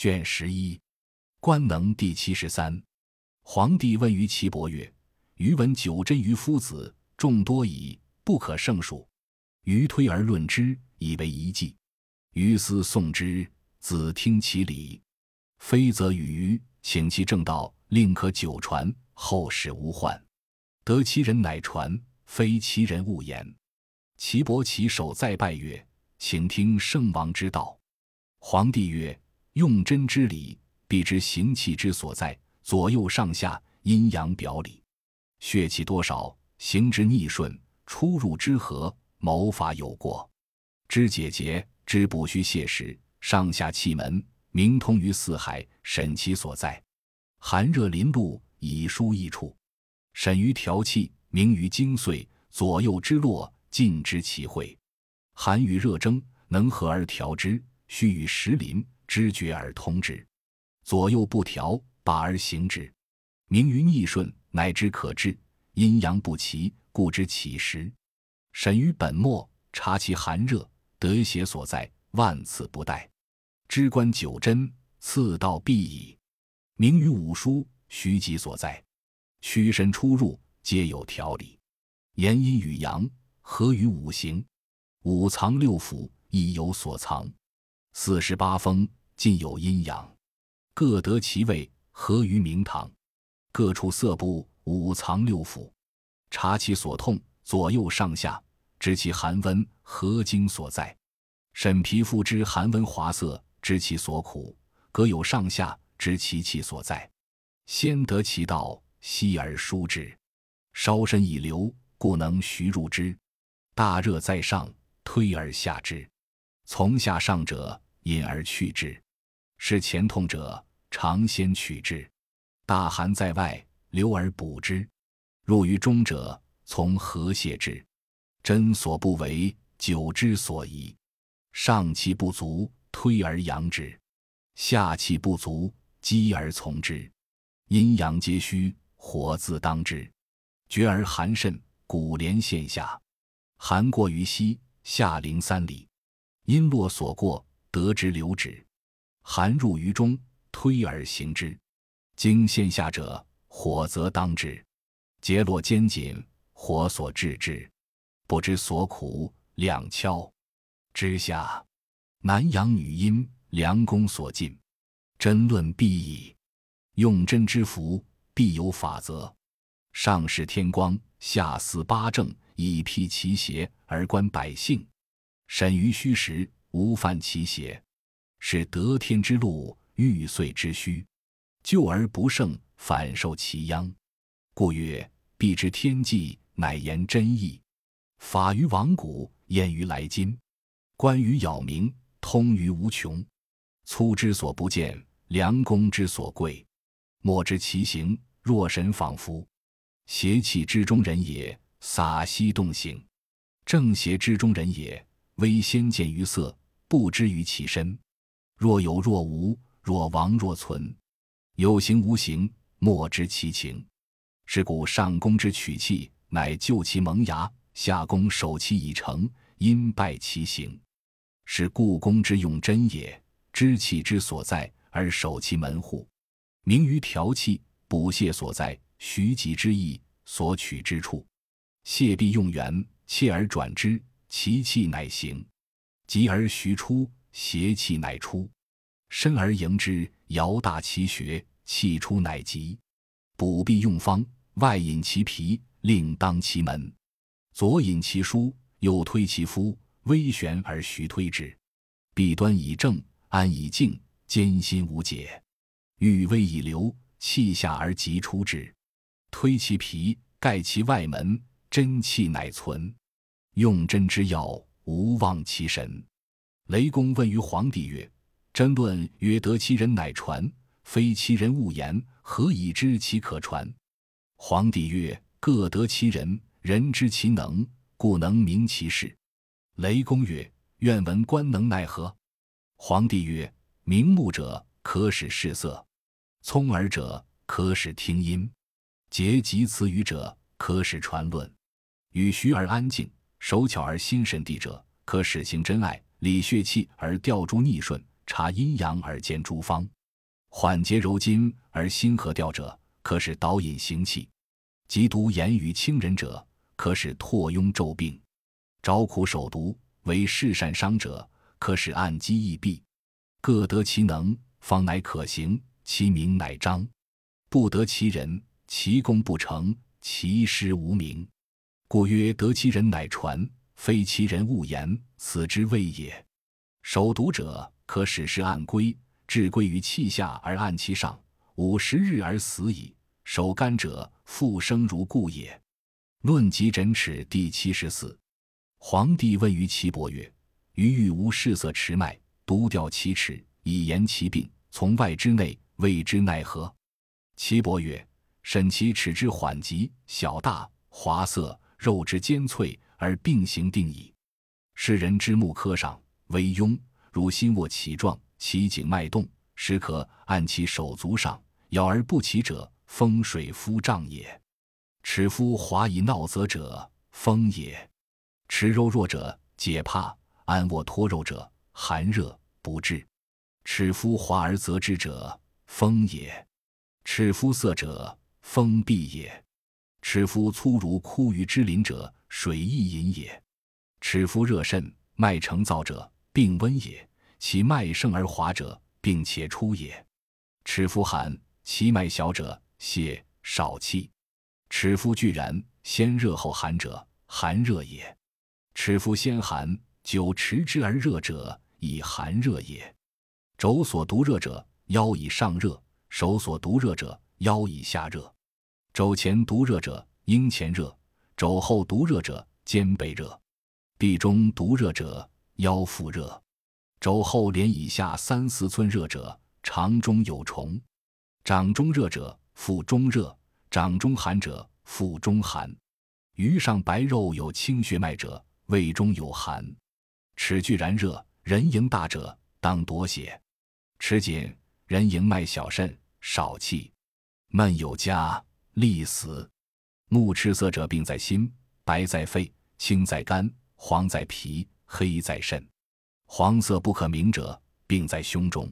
卷十一，官能第七十三。皇帝问于岐伯曰：“余闻九真于夫子众多矣，不可胜数。余推而论之，以为一计。余思诵之，子听其理。非则与余，请其正道，令可久传，后世无患。得其人乃传，非其人勿言。”岐伯起手再拜曰：“请听圣王之道。”皇帝曰。用真之理，必知行气之所在，左右上下阴阳表里，血气多少，行之逆顺，出入之和，谋法有过，知解结，知补虚泻实，上下气门，明通于四海，审其所在。寒热临露，以疏易处，审于调气，明于精髓，左右之络，尽知其会。寒与热争，能和而调之；虚与实临。知觉而通之，左右不调，把而行之，明于逆顺，乃知可治。阴阳不齐，故知起时。审于本末，察其寒热，得邪所在，万次不殆。知观九真，次道必矣。明于五书，虚极所在，屈神出入，皆有条理。言阴与阳，合于五行，五藏六腑，亦有所藏。四十八风。尽有阴阳，各得其位，合于明堂。各处色部，五藏六腑，察其所痛，左右上下，知其寒温，合经所在。审皮肤之寒温滑色，知其所苦，各有上下，知其气所在。先得其道，息而疏之。烧身以流，故能徐入之。大热在上，推而下之；从下上者，引而去之。是前痛者，常先取之；大寒在外，留而补之；入于中者，从和泄之。针所不为，灸之所宜。上气不足，推而扬之；下气不足，积而从之。阴阳皆虚，火自当之。绝而寒甚，骨连线下。寒过于膝，下陵三里。阴络所过，得之流止。寒入于中，推而行之。经线下者，火则当之。结络肩紧，火所制之。不知所苦，两敲之下。男阳女阴，良功所尽。真论必矣。用真之福，必有法则。上视天光，下思八正，以辟其邪而观百姓。审于虚实，无犯其邪。是得天之路，欲遂之虚，救而不胜，反受其殃。故曰：必知天际，乃言真意。法于往古，验于来今。观于杳冥，通于无穷。粗之所不见，良弓之所贵。莫知其形，若神仿佛。邪气之中人也，洒息动形；正邪之中人也，微先见于色，不知于其身。若有若无，若亡若存，有形无形，莫知其情。是故上攻之取气，乃就其萌芽；下攻守其已成，因败其形。是故宫之用真也，知气之所在而守其门户，明于调气补泻所在，徐疾之意，所取之处。泻必用源，切而转之，其气乃行；急而徐出。邪气乃出，深而迎之，摇大其穴，气出乃急。补必用方，外引其皮，另当其门；左引其枢，右推其夫，微旋而徐推之。弊端以正，安以静，艰辛无解。欲微以流，气下而急出之。推其皮，盖其外门，真气乃存。用针之要，无忘其神。雷公问于皇帝曰：“真论曰得其人乃传，非其人勿言，何以知其可传？”皇帝曰：“各得其人，人知其能，故能明其事。”雷公曰：“愿闻官能奈何？”皇帝曰：“明目者可使视色，聪耳者可使听音，结集词语者可使传论，与虚而安静，手巧而心神地者可使行真爱。理血气而调诸逆顺，察阴阳而见诸方。缓节柔筋而心和调者，可使导引行气；急毒言语轻人者，可使唾痈骤病。招苦守毒为事善伤者，可使按机易闭。各得其能，方乃可行。其名乃彰。不得其人，其功不成，其师无名。故曰：得其人乃传，非其人勿言，此之谓也。守毒者，可使事按归，置归于气下而按其上，五十日而死矣。守肝者，复生如故也。论及诊尺第七十四。皇帝问于岐伯曰：余欲无视色持脉，独调其尺，以言其病，从外之内，谓之奈何？岐伯曰：审其尺之缓急、小大、滑色、肉之坚脆，而病形定矣。世人之目科上，微痈，如心卧起状，其颈脉动，时可按其手足上，咬而不起者，风水夫胀也。齿夫滑以闹则者，风也。持肉弱者解怕，安卧脱肉者寒热不治；齿肤滑而则之者风也；齿肤色者风闭也；齿肤粗如枯鱼之鳞者水亦饮也；尺肤热甚脉成燥者病温也；其脉盛而滑者病且出也；尺肤寒其脉小者血少气；尺肤俱然先热后寒者寒热也。尺肤先寒，久持之而热者，以寒热也。肘所毒热者，腰以上热；手所毒热者，腰以下热。肘前毒热者，阴前热；肘后毒热者，肩背热。臂中毒热者，腰腹热。肘后连以下三四寸热者，肠中有虫。掌中热者，腹中热；掌中寒者，腹中寒。余上白肉有清血脉者。胃中有寒，齿具然热，人迎大者当夺血；齿紧，人迎脉小甚少气，闷有加，利死。目赤色者病在心，白在肺，青在肝，黄在脾，黑在肾。黄色不可明者，病在胸中。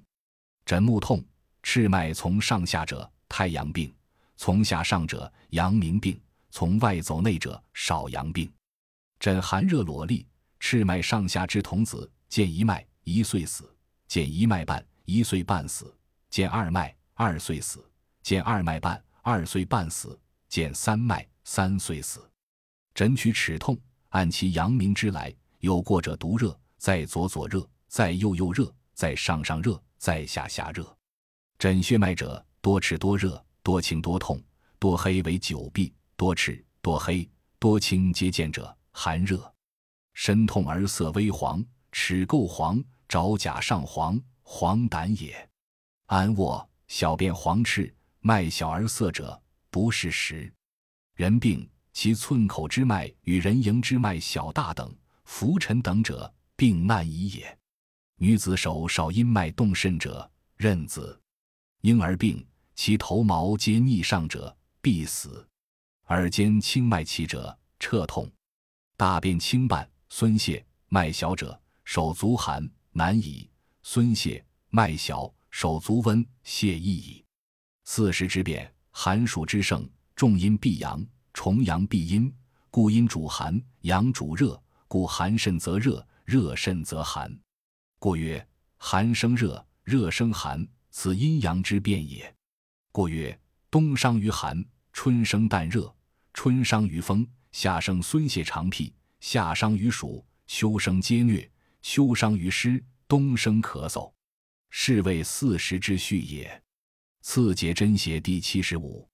枕目痛，赤脉从上下者太阳病，从下上者阳明病，从外走内者少阳病。诊寒热裸痢，赤脉上下之童子，见一脉一岁死；见一脉半一岁半死；见二脉二岁死；见二脉半二岁半死；见三脉三岁死。诊取齿痛，按其阳明之来，有过者独热，在左左热，在右右热，在上上热，在下下热。诊血脉者，多赤多热，多青多痛，多黑为久闭，多赤多黑多青皆见者。寒热，身痛而色微黄，齿垢黄，爪甲上黄，黄疸也。安卧，小便黄赤，脉小而涩者，不是时。人病，其寸口之脉与人迎之脉小大等，浮沉等者，病难已也。女子手少阴脉动甚者，妊子；婴儿病，其头毛皆逆上者，必死。耳尖轻脉起者，彻痛。大便轻半，孙泄，脉小者，手足寒，难已；孙泄，脉小，手足温，泄易矣。四时之变，寒暑之盛，重阴必阳，重阳必阴，故阴主寒，阳主热，故寒甚则热，热甚则寒。故曰：寒生热，热生寒，此阴阳之变也。故曰：冬伤于寒，春生淡热；春伤于风。夏生孙泄肠癖，夏伤于暑；秋生皆疟，秋伤于湿；冬生咳嗽。是谓四时之序也。次解真邪第七十五。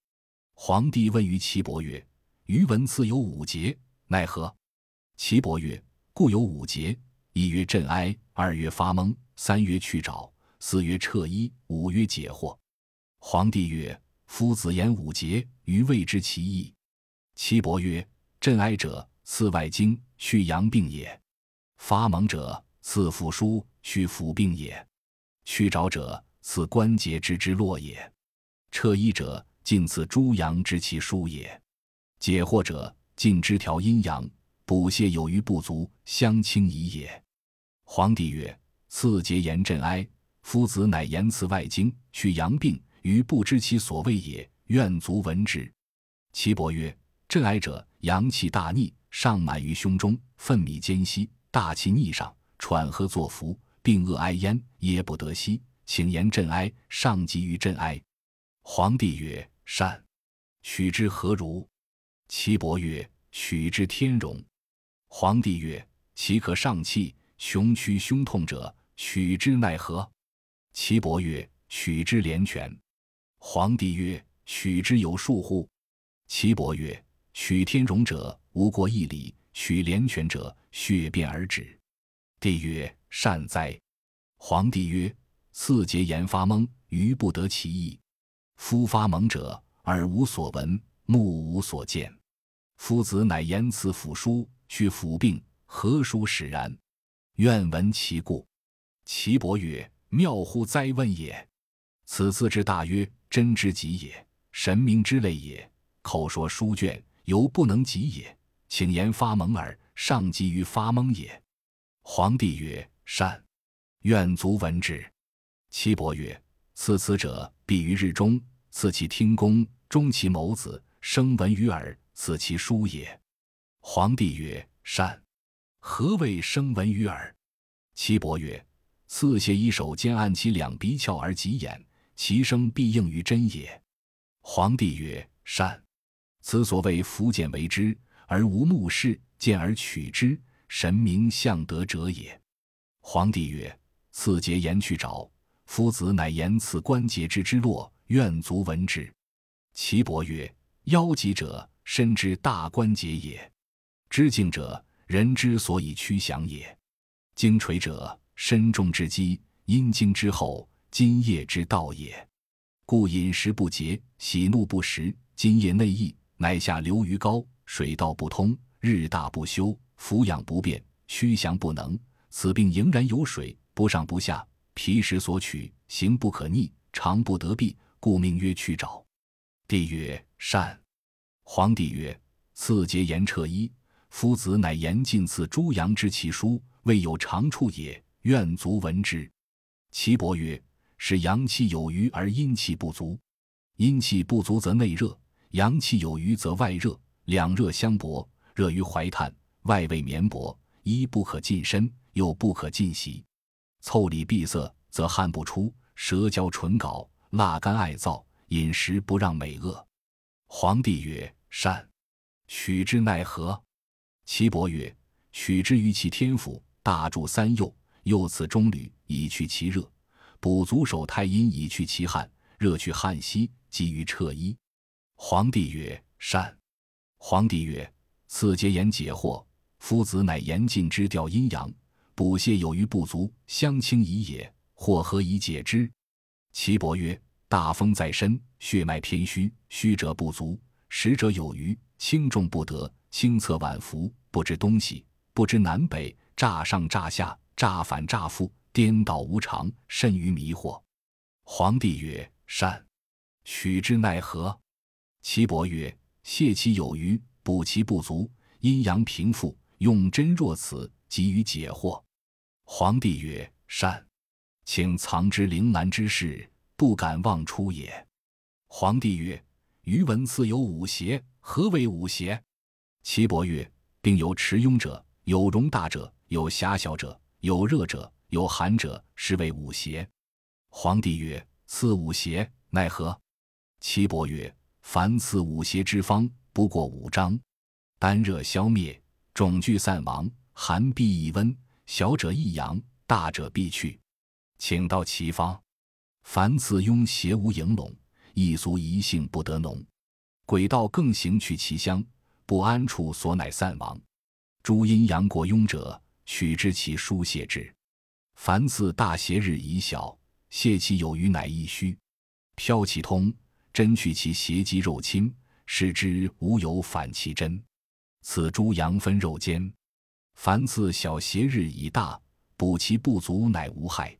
皇帝问于岐伯曰：“余闻次有五节，奈何？”岐伯曰：“故有五节：一曰镇哀，二曰发懵，三曰去爪，四曰彻衣，五曰解惑。”皇帝曰：“夫子言五节，余未知其意。”岐伯曰。镇哀者，次外经，去阳病也；发蒙者，次复疏，去腑病也；去爪者，此关节之之络也；彻衣者，尽此诸阳之其疏也；解惑者，尽之调阴阳，补泻有余不足，相清矣也。皇帝曰：次节言震哀，夫子乃言辞外经，去阳病，余不知其所谓也。愿卒闻之。岐伯曰：震哀者，阳气大逆，上满于胸中，愤米间息，大气逆上，喘喝作服，病恶哀焉，噎不得息，请言震哀。上急于震哀。皇帝曰：善。取之何如？岐伯曰：取之天容。皇帝曰：岂可上气，雄屈胸痛者，取之奈何？岐伯曰：取之连泉。皇帝曰：取之有数乎？岐伯曰：取天容者，无过一里；取连泉者，血便而止。帝曰：善哉。皇帝曰：次节言发蒙，余不得其意。夫发蒙者。耳无所闻，目无所见。夫子乃言辞抚书，去抚病，何书使然？愿闻其故。岐伯曰：“妙乎哉！问也。此字之大曰真之极也，神明之类也。口说书卷，犹不能及也。请言发蒙耳，上急于发蒙也。”皇帝曰：“善。愿卒闻之。”岐伯曰：“赐此者，必于日中。”赐其听公，终其谋子，生闻于耳，此其书也。皇帝曰：善。何谓生闻于耳？岐伯曰：刺写一手，兼按其两鼻窍而及眼，其声必应于真也。皇帝曰：善。此所谓福见为之，而无目视，见而取之，神明向得者也。皇帝曰：刺节言去找，夫子乃言此关节之之络。愿卒闻之。岐伯曰：“腰脊者，身之大关节也；知颈者，人之所以屈降也；精垂者，身中之基，阴经之后，津液之道也。故饮食不节，喜怒不食，津液内溢，乃下流于高，水道不通，日大不休，俯仰不便，屈降不能。此病仍然有水，不上不下，皮实所取，行不可逆，常不得避。”故命曰去爪。帝曰：善。皇帝曰：赐节言彻衣。夫子乃言尽赐诸阳之其书，未有长处也。愿卒闻之。岐伯曰：使阳气有余而阴气不足。阴气不足则内热，阳气有余则外热。两热相搏，热于怀炭，外为绵薄，衣不可近身，又不可近袭。腠理闭塞，则汗不出，舌焦唇槁。辣干爱燥，饮食不让美恶。皇帝曰：善。取之奈何？岐伯曰：取之于其天府，大柱三右，右次中履，以去其热；补足手太阴，以去其汗。热去汗息，急于彻衣。皇帝曰：善。皇帝曰：此节言解惑。夫子乃言尽之调阴阳，补泻有余不足，相清宜也。或何以解之？岐伯曰：大风在身，血脉偏虚，虚者不足，实者有余，轻重不得，轻侧晚服，不知东西，不知南北，乍上乍下，乍反乍复，颠倒无常，甚于迷惑。皇帝曰：善。取之奈何？岐伯曰：泻其有余，补其不足，阴阳平复，用针若此，急于解惑。皇帝曰：善。请藏之铃兰之事，不敢妄出也。皇帝曰：“余闻赐有五邪，何为五邪？”岐伯曰：“并有持庸者，有容大者，有狭小者，有热者，有寒者，是为五邪。”皇帝曰：“赐五邪奈何？”岐伯曰：“凡赐五邪之方，不过五章：单热消灭，肿聚散亡，寒痹易温，小者易阳，大者必去。”请到其方，凡此庸邪无盈拢，一俗一性不得浓。鬼道更行去其香，不安处所乃散亡。诸阴阳过庸者，取之其疏泄之。凡自大邪日已小，泄其有余乃易虚。飘其通，真去其邪肌肉侵，使之无有反其真。此诸阳分肉间。凡此小邪日已大，补其不足乃无害。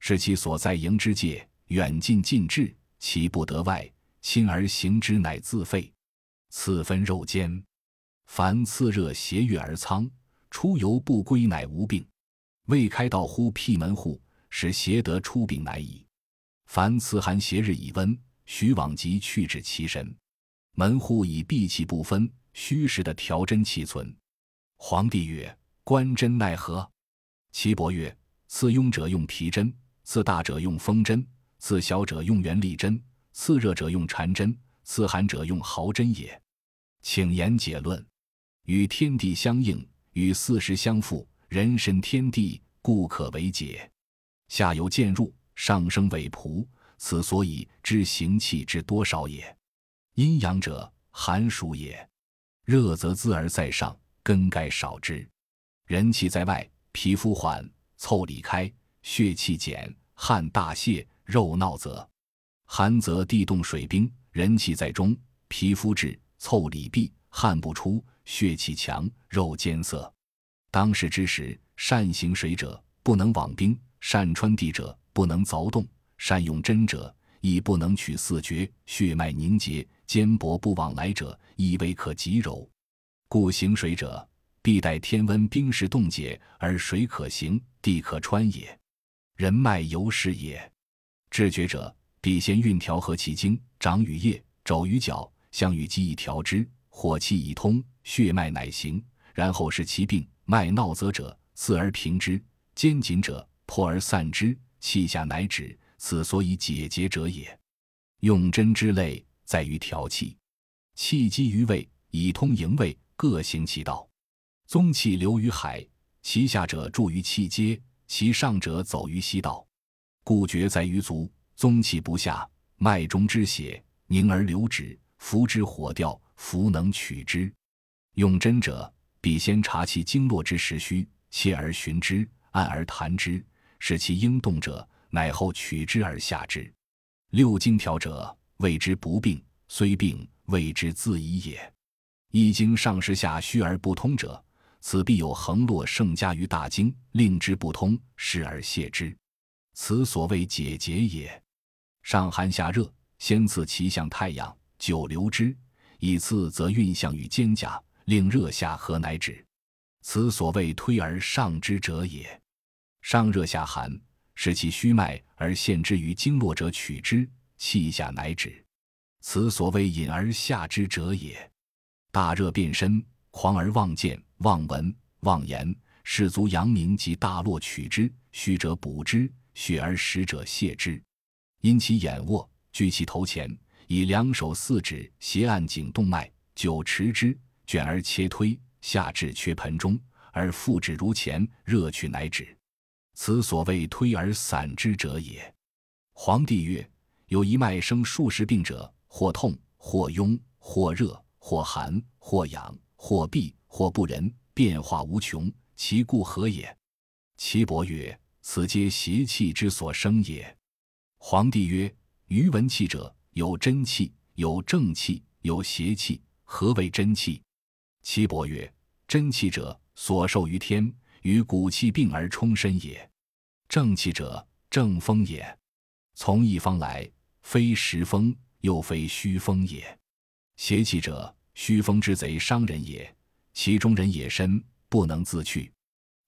是其所在营之界，远近近至，其不得外，亲而行之，乃自废。次分肉间，凡次热邪月而仓，出游不归，乃无病。未开道乎辟门户，使邪得出病乃矣。凡次寒邪日以温，徐往即去治其身。门户以闭气不分，虚实的调真气存。皇帝曰：“观针奈何？”岐伯曰：“刺庸者用皮针，刺大者用风针，刺小者用圆力针，刺热者用缠针，刺寒者用毫针也。请言解论。与天地相应，与四时相符，人身天地，故可为解。下游渐入，上升为仆，此所以知行气之多少也。阴阳者，寒暑也。热则滋而在上，根盖少之；人气在外。”皮肤缓，腠理开，血气减，汗大泄，肉闹则；寒则地动水冰，人气在中，皮肤滞，腠理闭，汗不出，血气强，肉坚涩。当时之时，善行水者不能往冰，善穿地者不能凿洞，善用针者亦不能取四绝，血脉凝结，坚薄不往来者亦未可及柔。故行水者。必待天温冰释冻解，而水可行，地可穿也。人脉由是也。治绝者，必先运调和气经，长于腋，肘于脚，相与肌以调之，火气以通，血脉乃行。然后是其病，脉闹则者，刺而平之；坚紧者，破而散之，气下乃止。此所以解结者也。用针之类，在于调气，气机于胃，以通营卫，各行其道。宗气流于海，其下者注于气街，其上者走于溪道。故厥在于足，宗气不下，脉中之血凝而流止，浮之火掉，弗能取之。用针者，必先察其经络之实虚，切而寻之，按而弹之，使其应动者，乃后取之而下之。六经调者，谓之不病，虽病，谓之自已也。一经上实下虚而不通者。此必有横络盛加于大经，令之不通，失而泄之。此所谓解结也。上寒下热，先刺其向太阳，久留之，以次则运向于肩胛，令热下和乃止。此所谓推而上之者也。上热下寒，使其虚脉而陷之于经络者取之，气下乃止。此所谓引而下之者也。大热变身，狂而妄见。妄闻妄言，士卒阳明及大络取之，虚者补之，血而实者泻之。因其眼卧，居其头前，以两手四指斜按颈动脉，久持之，卷而切推，下至缺盆中，而复止如前，热去乃止。此所谓推而散之者也。皇帝曰：有一脉生数十病者，或痛，或痈，或热，或寒，或痒，或闭。或不仁，变化无穷，其故何也？岐伯曰：“此皆邪气之所生也。”皇帝曰：“余闻气者，有真气，有正气，有邪气。何为真气？”岐伯曰：“真气者，所受于天，与骨气并而充身也；正气者，正风也。从一方来，非实风，又非虚风也。邪气者，虚风之贼，伤人也。”其中人也深，不能自去；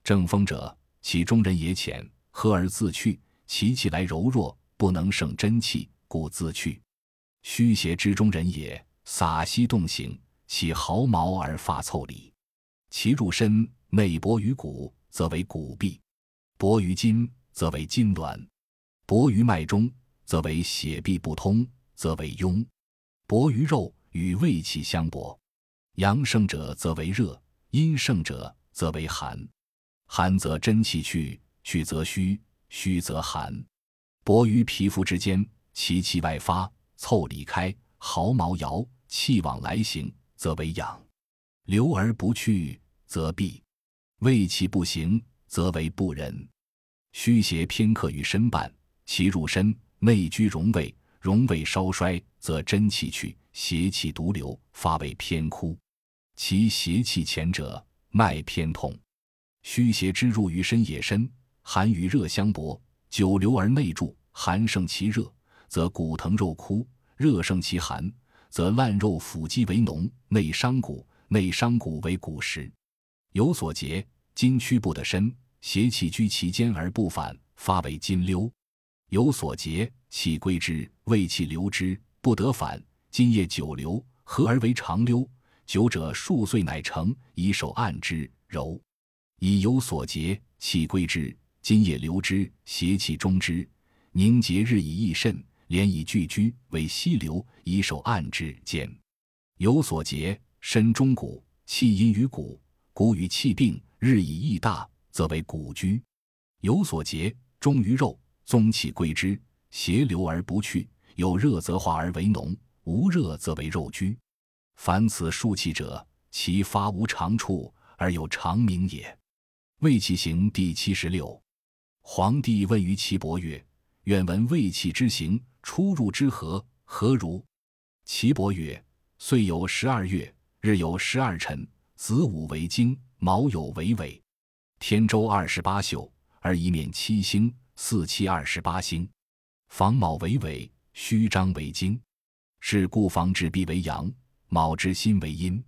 正风者，其中人也浅，喝而自去。其气来柔弱，不能胜真气，故自去。虚邪之中人也，洒息动形，其毫毛而发凑理。其入身内薄于骨，则为骨痹；薄于筋，则为筋挛；薄于脉中，则为血痹不通，则为痈；薄于肉，与胃气相搏。阳盛者则为热，阴盛者则为寒。寒则真气去，去则虚，虚则寒。薄于皮肤之间，其气外发，凑离开，毫毛摇，气往来行，则为养；流而不去，则闭；胃气不行，则为不仁。虚邪偏克于身半，其入身内居荣胃，荣胃稍衰，则真气去，邪气独流，发为偏枯。其邪气前者，脉偏痛；虚邪之入于身也深，寒与热相搏，久留而内住，寒胜其热，则骨疼肉枯；热盛其寒，则烂肉腐肌为脓，内伤骨，内伤骨为骨实。有所结，筋屈不得伸，邪气居其间而不反，发为筋溜。有所结，气归之；胃气流之，不得反。今夜久留，合而为长溜。久者数岁乃成，以手按之，柔。以有所结，气归之；今夜流之，邪气中之，凝结日以益肾，连以聚居，为溪流。以手按之，坚。有所结，身中骨，气阴于骨，骨与气并，日以益大，则为骨居。有所结，中于肉。宗气归之，邪流而不去。有热则化而为脓，无热则为肉居。凡此数气者，其发无长处，而有长名也。卫气行第七十六。皇帝问于岐伯曰：“愿闻卫气之行，出入之何？何如？”岐伯曰：“岁有十二月，日有十二辰，子午为经，卯酉为尾，天周二十八宿，而一面七星。”四七二十八星，房卯为尾，虚张为经，是故房之必为阳，卯之心为阴。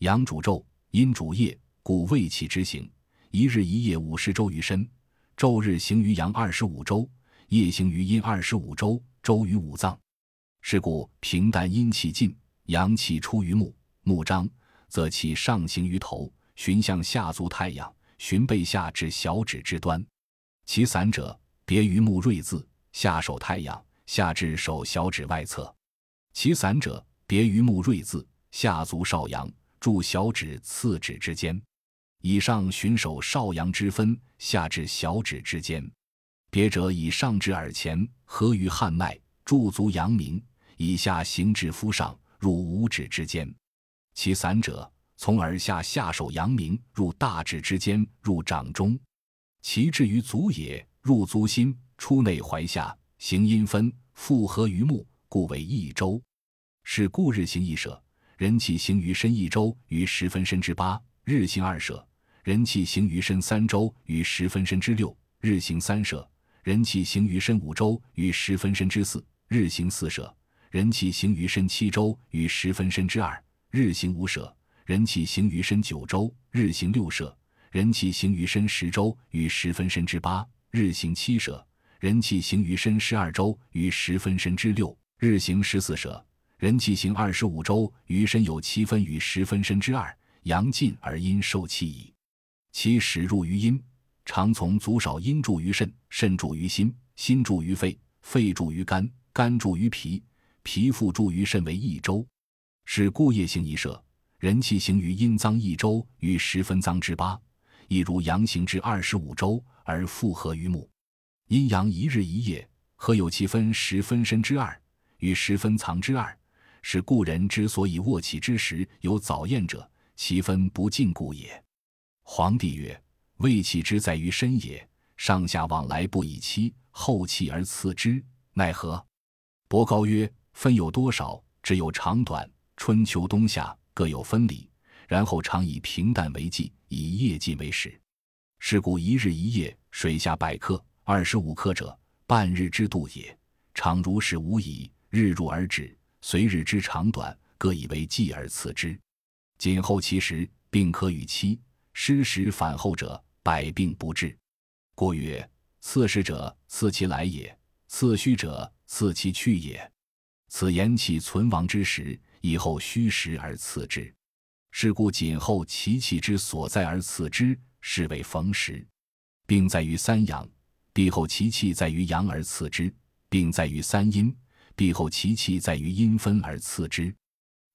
阳主昼，阴主夜，故胃气之行，一日一夜五十周于身。昼日行于阳二十五周，夜行于阴二十五周，周于五脏。是故平淡阴气尽，阳气出于目，目张，则气上行于头，循向下足太阳，循背下至小指之端。其散者。别于目锐字，下手太阳，下至手小指外侧。其散者，别于目锐字，下足少阳，注小指次指之间。以上循手少阳之分，下至小指之间。别者以上至耳前，合于汗脉，注足阳明；以下行至肤上，入五指之间。其散者，从耳下下手阳明，入大指之间，入掌中。其至于足也。入足心，出内踝下，行阴分，复合于目，故为一周。是故日行一舍，人气行于身一周，于十分身之八；日行二舍，人气行于身三周，于十分身之六；日行三舍，人气行于身五周，于十分身之四；日行四舍，人气行于身七周，于十分身之二；日行五舍，人气行于身九周；日行六舍，人气行于身十周，于十分身之八。日行七舍，人气行于身十二周，于十分身之六；日行十四舍，人气行二十五周，于身有七分，与十分身之二。阳尽而阴受气矣。其始入于阴，常从足少阴注于肾，肾注于心，心注于肺，肺注于肝，肝注于脾，脾复注于肾为一周。是故夜行一舍，人气行于阴脏一周，于十分脏之八。亦如阳行至二十五周而复合于目，阴阳一日一夜，合有其分十分身之二与十分藏之二？是故人之所以卧起之时有早宴者，其分不尽故也。皇帝曰：胃气之在于身也，上下往来不以期，后气而次之，奈何？伯高曰：分有多少？只有长短，春秋冬夏各有分理。然后常以平淡为计，以夜计为始。是故一日一夜，水下百克、二十五克者，半日之度也。常如是无已，日入而止，随日之长短，各以为计而次之。谨后其时，病可与期；失时反后者，百病不治。故曰：次时者，次其来也；次虚者，次其去也。此言气存亡之时，以后虚实而次之。是故谨后其气之所在而次之，是谓逢时。病在于三阳，必后其气在于阳而次之；病在于三阴，必后其气在于阴分而次之。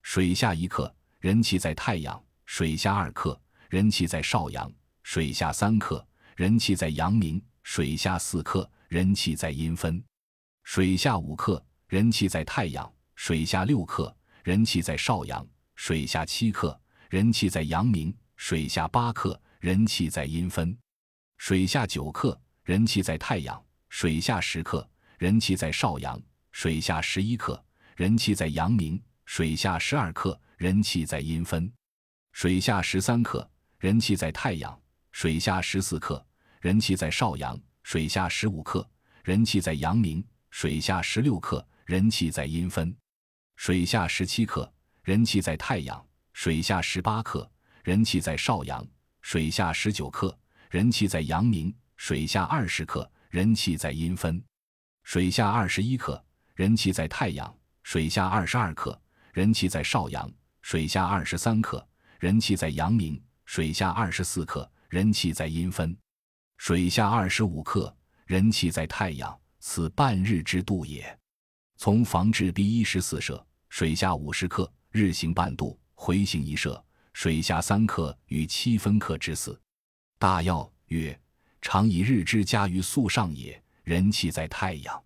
水下一克，人气在太阳；水下二克，人气在少阳；水下三克，人气在阳明；水下四克，人气在阴分；水下五克，人气在太阳；水下六克，人气在少阳；水下七克。人气在阳明，水下八克；人气在阴分，水下九克；人气在太阳，水下十克；人气在少阳，水下十一克；人气在阳明，水下十二克；人气在阴分，水下十三克；人气在太阳，水下十四克；人气在少阳，水下十五克；人气在阳明，水下十六克；人气在阴分，水下十七克；人气在太阳。水下十八克，人气在少阳；水下十九克，人气在阳明；水下二十克，人气在阴分。水下二十一克，人气在太阳；水下二十二克，人气在少阳；水下二十三克，人气在阳明；水下二十四克，人气在阴分；水下二十五克，人气在太阳。此半日之度也。从房至第一十四射，水下五十克，日行半度，回行一射，水下三克与七分克之四。大要曰：常以日之加于素上也。人气在太阳，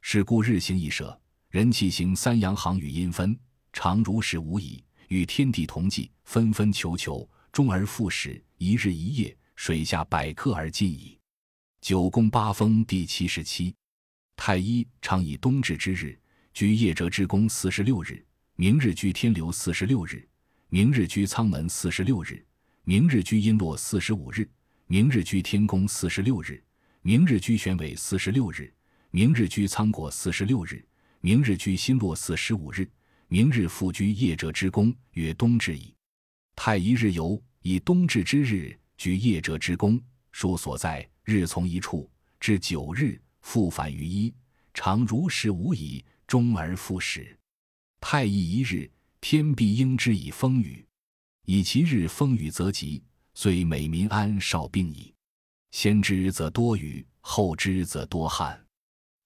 是故日行一舍，人气行三阳行与阴分，常如是无矣。与天地同济，纷纷求求，终而复始，一日一夜，水下百克而尽矣。九宫八风第七十七，太一常以冬至之日居夜折之宫四十六日，明日居天流四十六日，明日居仓门四十六日，明日居阴落四十五日，明日居天宫四十六日。明日居玄尾四十六日，明日居仓果四十六日，明日居新落四十五日，明日复居夜者之宫，曰冬至矣。太一日游，以冬至之日居夜者之宫，书所在，日从一处至九日，复返于一，常如是无已，终而复始。太一一日，天必应之以风雨，以其日风雨则吉，遂美民安少病矣。先知则多雨，后知则多旱。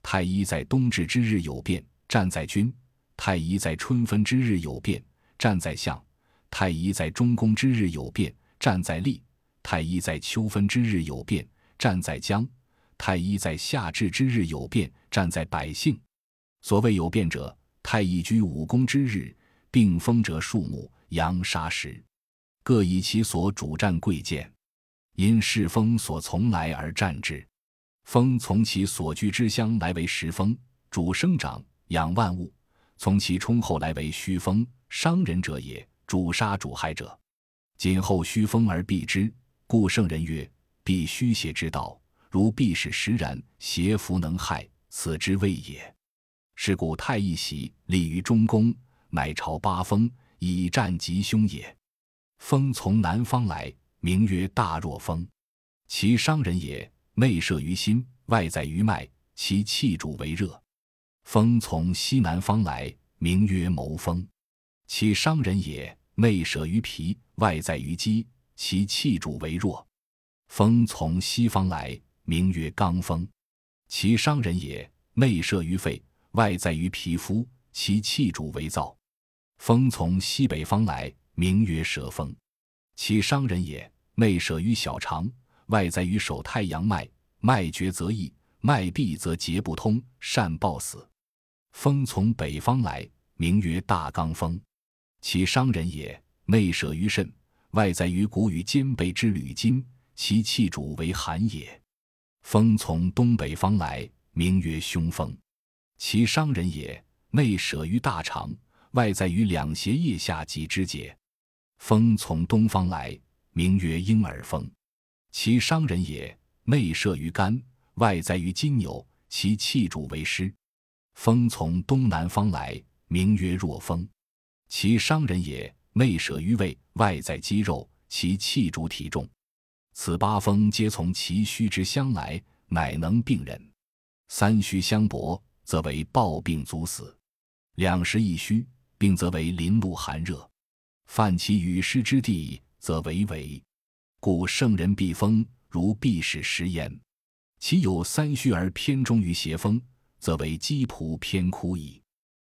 太一在冬至之日有变，站在君；太一在春分之日有变，站在相；太一在中宫之日有变，站在利；太一在秋分之日有变，站在江；太一在夏至之日有变，站在百姓。所谓有变者，太一居五宫之日，并风者树木、阳沙时，各以其所主战贵贱。因世风所从来而战之，风从其所居之乡来为时风，主生长养万物；从其冲后来为虚风，伤人者也，主杀主害者。今后虚风而避之，故圣人曰：避虚邪之道，如避使实然，邪弗能害，此之谓也。是故太一喜立于中宫，乃朝八风，以战吉凶也。风从南方来。名曰大若风，其伤人也。内摄于心，外在于脉，其气主为热。风从西南方来，名曰谋风，其伤人也。内摄于脾，外在于肌，其气主为弱。风从西方来，名曰刚风，其伤人也。内摄于肺，外在于皮肤，其气主为燥。风从西北方来，名曰蛇风。其伤人也，内舍于小肠，外在于手太阳脉，脉绝则溢，脉闭则结不通，善暴死。风从北方来，名曰大刚风，其伤人也，内舍于肾，外在于骨与肩背之履筋，其气主为寒也。风从东北方来，名曰凶风，其伤人也，内舍于大肠，外在于两胁腋下及肢节。风从东方来，名曰婴儿风，其伤人也。内摄于肝，外在于金牛，其气主为湿。风从东南方来，名曰弱风，其伤人也。内舍于胃，外在肌肉，其气主体重。此八风皆从其虚之相来，乃能病人。三虚相搏，则为暴病足死；两实一虚，病则为淋露寒热。犯其与湿之地，则为为，故圣人避风，如避使食焉。其有三虚而偏中于邪风，则为积仆偏枯矣。